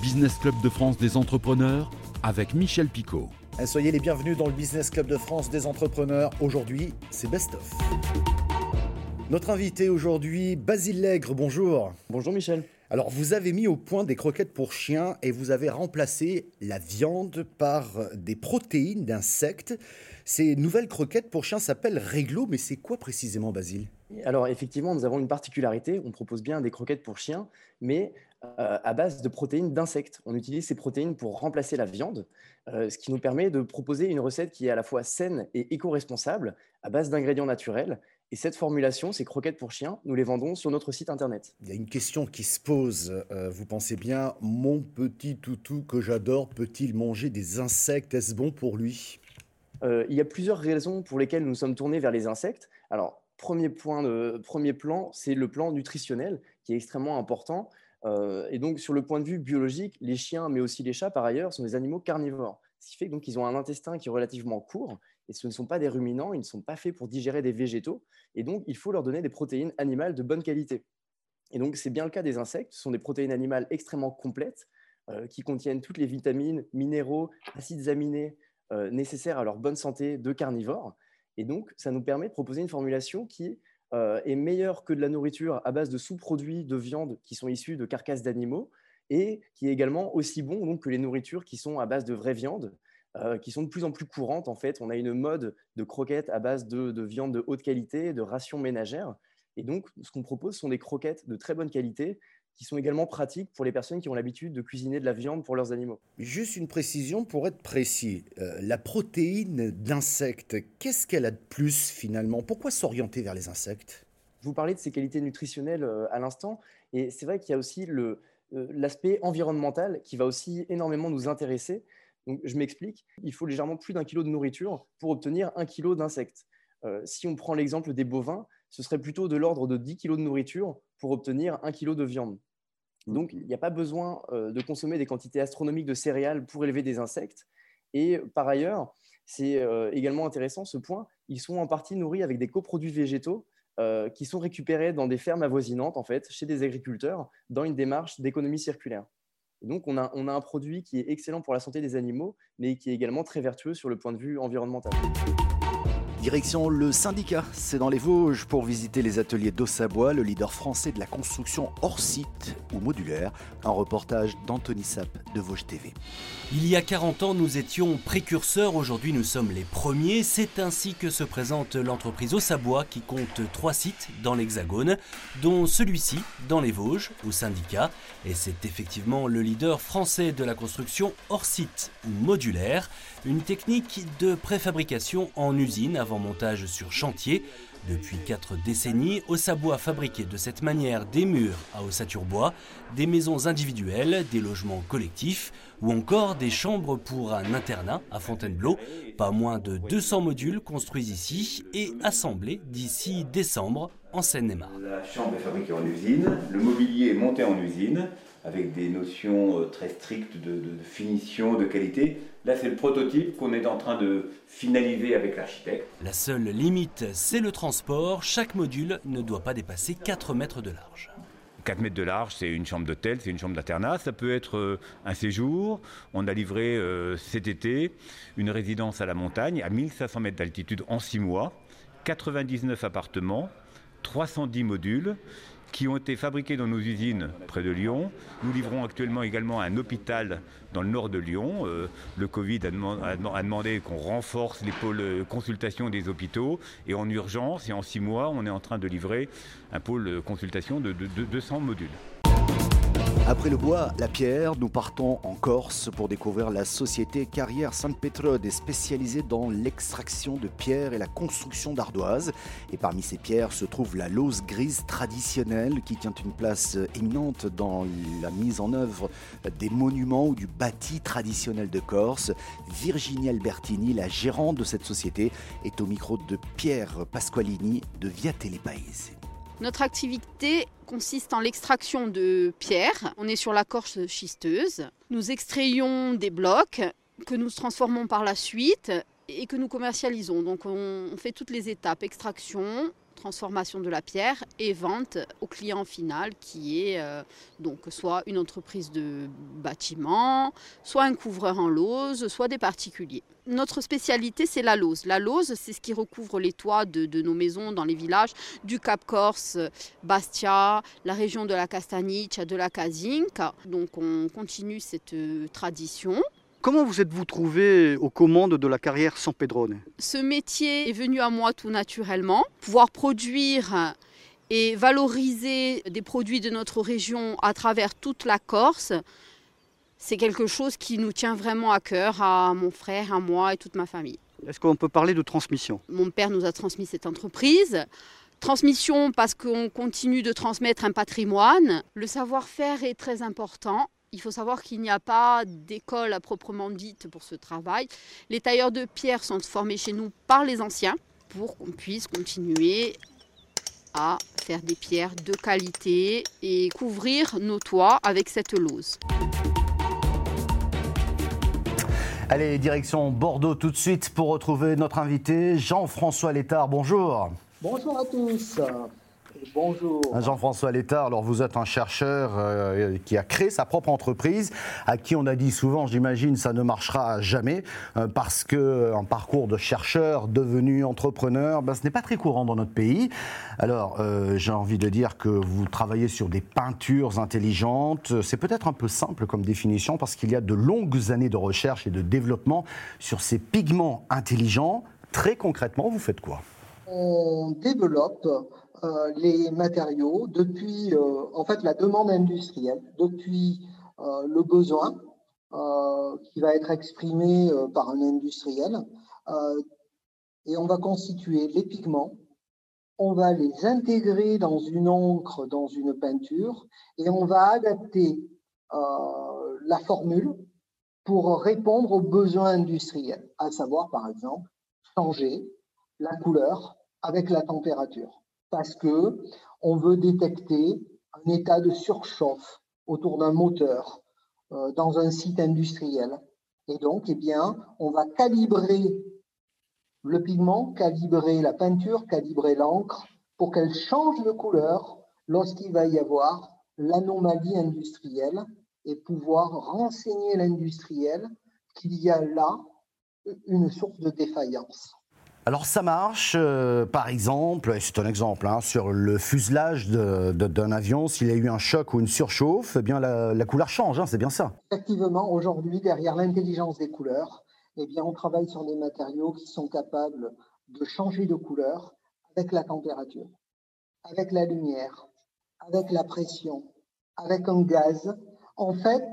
Business Club de France des entrepreneurs avec Michel Picot. Eh, soyez les bienvenus dans le Business Club de France des entrepreneurs. Aujourd'hui, c'est Best of. Notre invité aujourd'hui, Basile Lègre, bonjour. Bonjour Michel. Alors, vous avez mis au point des croquettes pour chiens et vous avez remplacé la viande par des protéines d'insectes. Ces nouvelles croquettes pour chiens s'appellent Réglo, mais c'est quoi précisément, Basile? Alors, effectivement, nous avons une particularité. On propose bien des croquettes pour chiens, mais euh, à base de protéines d'insectes. On utilise ces protéines pour remplacer la viande, euh, ce qui nous permet de proposer une recette qui est à la fois saine et éco-responsable à base d'ingrédients naturels. Et cette formulation, ces croquettes pour chiens, nous les vendons sur notre site internet. Il y a une question qui se pose. Euh, vous pensez bien, mon petit toutou que j'adore, peut-il manger des insectes? Est-ce bon pour lui? Il y a plusieurs raisons pour lesquelles nous sommes tournés vers les insectes. Alors, premier, point de, premier plan, c'est le plan nutritionnel qui est extrêmement important. Euh, et donc, sur le point de vue biologique, les chiens, mais aussi les chats, par ailleurs, sont des animaux carnivores. Ce qui fait qu'ils ont un intestin qui est relativement court, et ce ne sont pas des ruminants, ils ne sont pas faits pour digérer des végétaux, et donc il faut leur donner des protéines animales de bonne qualité. Et donc, c'est bien le cas des insectes, ce sont des protéines animales extrêmement complètes, euh, qui contiennent toutes les vitamines, minéraux, acides aminés euh, nécessaires à leur bonne santé de carnivores. Et donc, ça nous permet de proposer une formulation qui euh, est meilleur que de la nourriture à base de sous-produits de viande qui sont issus de carcasses d'animaux et qui est également aussi bon donc, que les nourritures qui sont à base de vraie viande, euh, qui sont de plus en plus courantes. En fait, on a une mode de croquettes à base de, de viande de haute qualité, de rations ménagères. Et donc, ce qu'on propose sont des croquettes de très bonne qualité qui sont également pratiques pour les personnes qui ont l'habitude de cuisiner de la viande pour leurs animaux. Juste une précision pour être précis. Euh, la protéine d'insectes, qu'est-ce qu'elle a de plus finalement? Pourquoi s'orienter vers les insectes? Je vous parlais de ses qualités nutritionnelles euh, à l'instant, et c'est vrai qu'il y a aussi euh, l'aspect environnemental qui va aussi énormément nous intéresser. Donc, je m'explique, il faut légèrement plus d'un kilo de nourriture pour obtenir un kilo d'insectes. si on prend l'exemple des bovins, ce serait plutôt de l'ordre de 10 kg de nourriture pour obtenir 1 kg de viande. Donc, il n'y a pas besoin euh, de consommer des quantités astronomiques de céréales pour élever des insectes. Et par ailleurs, c'est euh, également intéressant ce point, ils sont en partie nourris avec des coproduits végétaux euh, qui sont récupérés dans des fermes avoisinantes, en fait, chez des agriculteurs, dans une démarche d'économie circulaire. donc, on a un produit qui est excellent pour la santé des animaux, mais qui est également très vertueux sur le point de vue environnemental. Direction le syndicat, c'est dans les Vosges pour visiter les ateliers d'Ossabois, le leader français de la construction hors site ou modulaire. Un reportage d'Anthony Sapp de Vosges TV. Il y a 40 ans, nous étions précurseurs, aujourd'hui nous sommes les premiers. C'est ainsi que se présente l'entreprise Ossabois qui compte trois sites dans l'Hexagone, dont celui-ci dans les Vosges, au syndicat. Et c'est effectivement le leader français de la construction hors site ou modulaire, une technique de préfabrication en usine montage sur chantier. Depuis quatre décennies, Ossabois a fabriqué de cette manière des murs à ossature-bois, des maisons individuelles, des logements collectifs ou encore des chambres pour un internat à Fontainebleau. Pas moins de 200 modules construits ici et assemblés d'ici décembre en Seine-et-Marne. La chambre est fabriquée en usine, le mobilier est monté en usine avec des notions euh, très strictes de, finition, de qualité. Là, c'est le prototype qu'on est en train de finaliser avec l'architecte. La seule limite, c'est le transport. Chaque module ne doit pas dépasser 4 mètres de large. 4 mètres de large, c'est une chambre d'hôtel, c'est une chambre d'internat. Ça peut être euh, un séjour. On a livré euh, cet été une résidence à la montagne à 1500 mètres d'altitude en 6 mois. 99 appartements, 310 modules qui ont été fabriqués dans nos usines près de Lyon. Nous livrons actuellement également un hôpital dans le nord de Lyon. Euh, le Covid a, demandé qu'on renforce les pôles consultation des hôpitaux. Et en urgence, et en six mois, on est en train de livrer un pôle consultation de, de 200 modules. Après le bois, la pierre, nous partons en Corse pour découvrir la société Carrière San Petrode, spécialisée dans l'extraction de pierres et la construction d'ardoises. Et parmi ces pierres se trouve la lose grise traditionnelle qui tient une place éminente dans la mise en œuvre des monuments ou du bâti traditionnel de Corse. Virginie Albertini, la gérante de cette société, est au micro de Pierre Pasqualini de Via Telepaese. Notre activité consiste en l'extraction de pierres. On est sur la corche schisteuse. Nous extrayons des blocs que nous transformons par la suite et que nous commercialisons. Donc on fait toutes les étapes extraction, transformation de la pierre et vente au client final qui est euh, donc soit une entreprise de bâtiment, soit un couvreur en lose, soit des particuliers. Notre spécialité, c'est la lose. La lose, c'est ce qui recouvre les toits de, de, nos maisons dans les villages du Cap Corse, Bastia, la région de la Castagnice, de la Casinque. Donc on continue cette euh, tradition. Comment vous êtes-vous trouvé aux commandes de la carrière San Pedrone? Ce métier est venu à moi tout naturellement. Pouvoir produire et valoriser des produits de notre région à travers toute la Corse, c'est quelque chose qui nous tient vraiment à cœur, à mon frère, à moi et toute ma famille. Est-ce qu'on peut parler de transmission? Mon père nous a transmis cette entreprise. Transmission parce qu'on continue de transmettre un patrimoine. Le savoir-faire est très important. Il faut savoir qu'il n'y a pas d'école à proprement dite pour ce travail. Les tailleurs de pierre sont formés chez nous par les anciens pour qu'on puisse continuer à faire des pierres de qualité et couvrir nos toits avec cette lose. Allez, direction Bordeaux tout de suite pour retrouver notre invité Jean-François Létard. Bonjour. Bonjour à tous. Bonjour. Jean-François Létard, alors vous êtes un chercheur euh, qui a créé sa propre entreprise, à qui on a dit souvent, j'imagine, ça ne marchera jamais, euh, parce qu'un parcours de chercheur devenu entrepreneur, ben, ce n'est pas très courant dans notre pays. Alors, euh, j'ai envie de dire que vous travaillez sur des peintures intelligentes. C'est peut-être un peu simple comme définition, parce qu'il y a de longues années de recherche et de développement sur ces pigments intelligents. Très concrètement, vous faites quoi? On développe euh, les matériaux depuis euh, en fait la demande industrielle, depuis euh, le besoin qui va être exprimé par un industriel, et on va constituer les pigments, on va les intégrer dans une encre, dans une peinture, et on va adapter la formule pour répondre aux besoins industriels, à savoir par exemple changer la couleur avec la température parce que on veut détecter un état de surchauffe autour d'un moteur euh, dans un site industriel. Et donc, eh bien, on va calibrer le pigment, calibrer la peinture, calibrer l'encre pour qu'elle change de couleur lorsqu'il va y avoir l'anomalie industrielle et pouvoir renseigner l'industriel qu'il y a là une source de défaillance. Alors ça marche, euh, par exemple, c'est un exemple, hein, sur le fuselage d'un avion, s'il y a eu un choc ou une surchauffe, eh bien la, couleur change, hein, c'est bien ça. Effectivement, aujourd'hui, derrière l'intelligence des couleurs, eh bien, on travaille sur des matériaux qui sont capables de changer de couleur avec la température, avec la lumière, avec la pression, avec un gaz, en fait,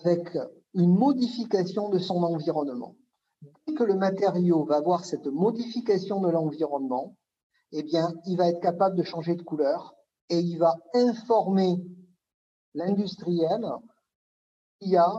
avec une modification de son environnement dès que le matériau va avoir cette modification de l'environnement, eh bien, il va être capable de changer de couleur et il va informer l'industriel qu'il y a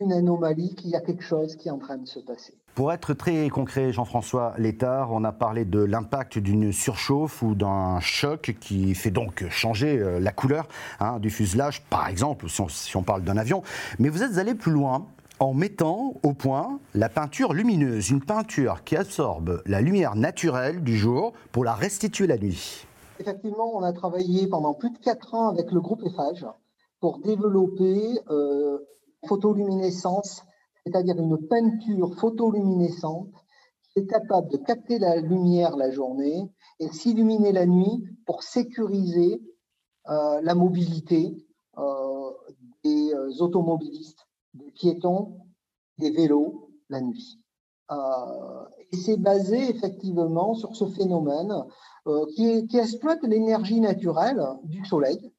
une anomalie, qu'il y a quelque chose qui est en train de se passer. Pour être très concret, Jean-François Létard, on a parlé de l'impact d'une surchauffe ou d'un choc qui fait donc changer euh, la couleur hein, du fuselage, par exemple, si si on parle d'un avion. Mais vous êtes allé plus loin en mettant au point la peinture lumineuse, une peinture qui absorbe la lumière naturelle du jour pour la restituer la nuit. Effectivement, on a travaillé pendant plus de 4 ans avec le groupe EFAGE pour développer euh, photoluminescence, c'est-à-dire une peinture photoluminescente qui est capable de capter la lumière la journée et s'illuminer la nuit pour sécuriser euh, la mobilité euh, des automobilistes des piétons, des vélos la nuit. Euh, et c'est basé effectivement sur ce phénomène euh, qui, exploite l'énergie naturelle du soleil,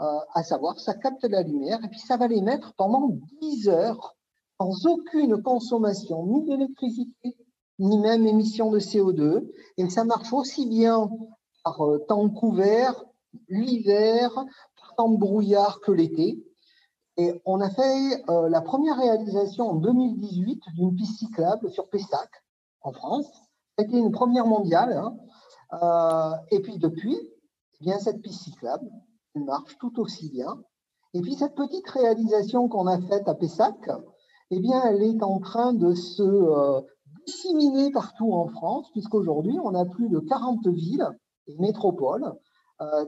euh, à savoir ça capte la lumière et puis ça va l'émettre pendant 10 heures sans aucune consommation ni d'électricité ni même émission de CO2 et ça marche aussi bien par temps couvert, l'hiver, par temps de brouillard que l'été. Et on a fait euh, la première réalisation en 2018 d'une piste cyclable sur Pessac, en France. C'était une première mondiale. Hein. Euh, et puis depuis, eh bien, cette piste cyclable marche tout aussi bien. Et puis cette petite réalisation qu'on a faite à Pessac, eh bien, elle est en train de se euh, disséminer partout en France, puisqu'aujourd'hui, on a plus de 40 villes et métropoles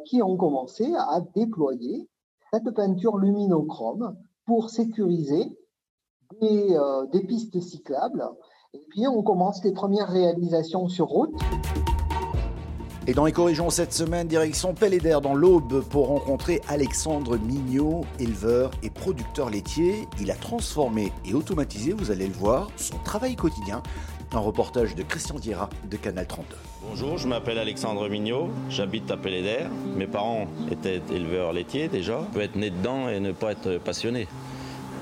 qui ont commencé à déployer cette peinture luminochrome pour sécuriser des, des pistes cyclables. Et puis on commence les premières réalisations sur route. Et dans les corrigeons cette semaine, direction Pellédère dans l'Aube pour rencontrer Alexandre Mignot, éleveur et producteur laitier. Il a transformé et automatisé, vous allez le voir, son travail quotidien. Un reportage de Christian Diera de Canal 32. Bonjour, je m'appelle Alexandre Mignot, j'habite à Pellédère. Mes parents étaient éleveurs laitiers déjà. On peut être né dedans et ne pas être passionné.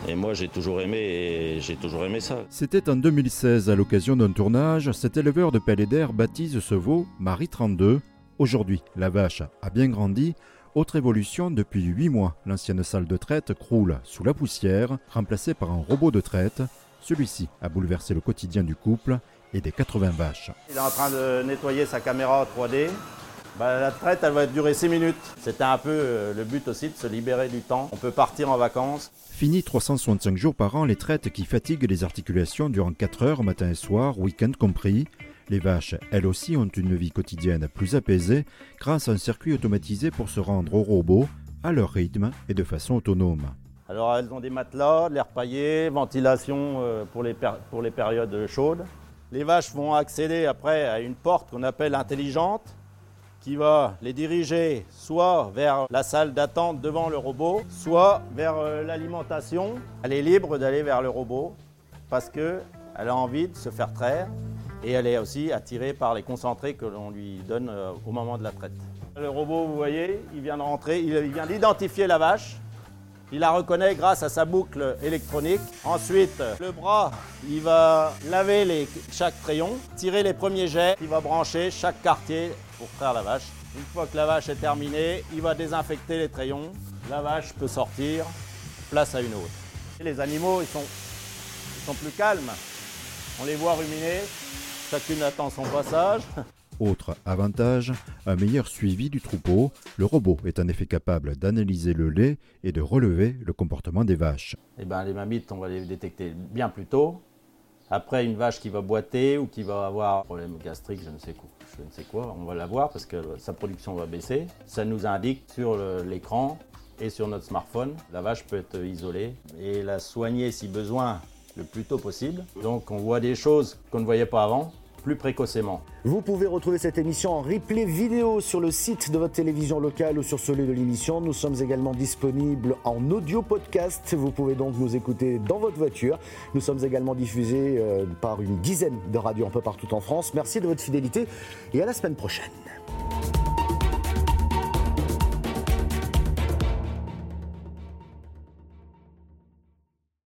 Et moi, j'ai toujours aimé et j'ai toujours aimé ça. C'était en 2016, à l'occasion d'un tournage, cet éleveur de Pellédère baptise ce veau Marie 32. Aujourd'hui, la vache a bien grandi. Autre évolution, depuis 8 mois, l'ancienne salle de traite croule sous la poussière, remplacée par un robot de traite. Celui-ci a bouleversé le quotidien du couple et des 80 vaches. Il est en train de nettoyer sa caméra 3D bah, la traite, elle va durer 6 minutes. C'était un peu euh, le but aussi de se libérer du temps. On peut partir en vacances. Fini 365 jours par an les traites qui fatiguent les articulations durant 4 heures matin et soir, week-end compris. Les vaches, elles aussi, ont une vie quotidienne plus apaisée grâce à un circuit automatisé pour se rendre au robot à leur rythme et de façon autonome. Alors elles ont des matelas, de l'air paillé, ventilation euh, pour les, pour les périodes chaudes. Les vaches vont accéder après à une porte qu'on appelle intelligente qui va les diriger soit vers la salle d'attente devant le robot, soit vers euh, l'alimentation. Elle est libre d'aller vers le robot parce qu'elle a envie de se faire traire et elle est aussi attirée par les concentrés que l'on lui donne euh, au moment de la traite. Le robot, vous voyez, il vient de il vient d'identifier la vache. Il la reconnaît grâce à sa boucle électronique. Ensuite, le bras, il va laver les, chaque crayon, tirer les premiers jets, il va brancher chaque quartier pour traire la vache. Une fois que la vache est terminée, il va désinfecter les trayons. La vache peut sortir, place à une autre. les animaux, ils sont, ils sont plus calmes. On les voit ruminer, chacune attend son passage. Autre avantage, un meilleur suivi du troupeau. Le robot est en effet capable d'analyser le lait et de relever le comportement des vaches. Eh ben, les mammites, on va les détecter bien plus tôt. Après, une vache qui va boiter ou qui va avoir un problème gastrique, je ne sais quoi, je ne sais quoi on va la voir parce que sa production va baisser. Ça nous indique sur l'écran et sur notre smartphone. La vache peut être isolée et la soigner si besoin le plus tôt possible. Donc on voit des choses qu'on ne voyait pas avant précocement. Vous pouvez retrouver cette émission en replay vidéo sur le site de votre télévision locale ou sur celui de l'émission. Nous sommes également disponibles en audio podcast. Vous pouvez donc nous écouter dans votre voiture. Nous sommes également diffusés euh, par une dizaine de radios un peu partout en France. Merci de votre fidélité et à la semaine prochaine.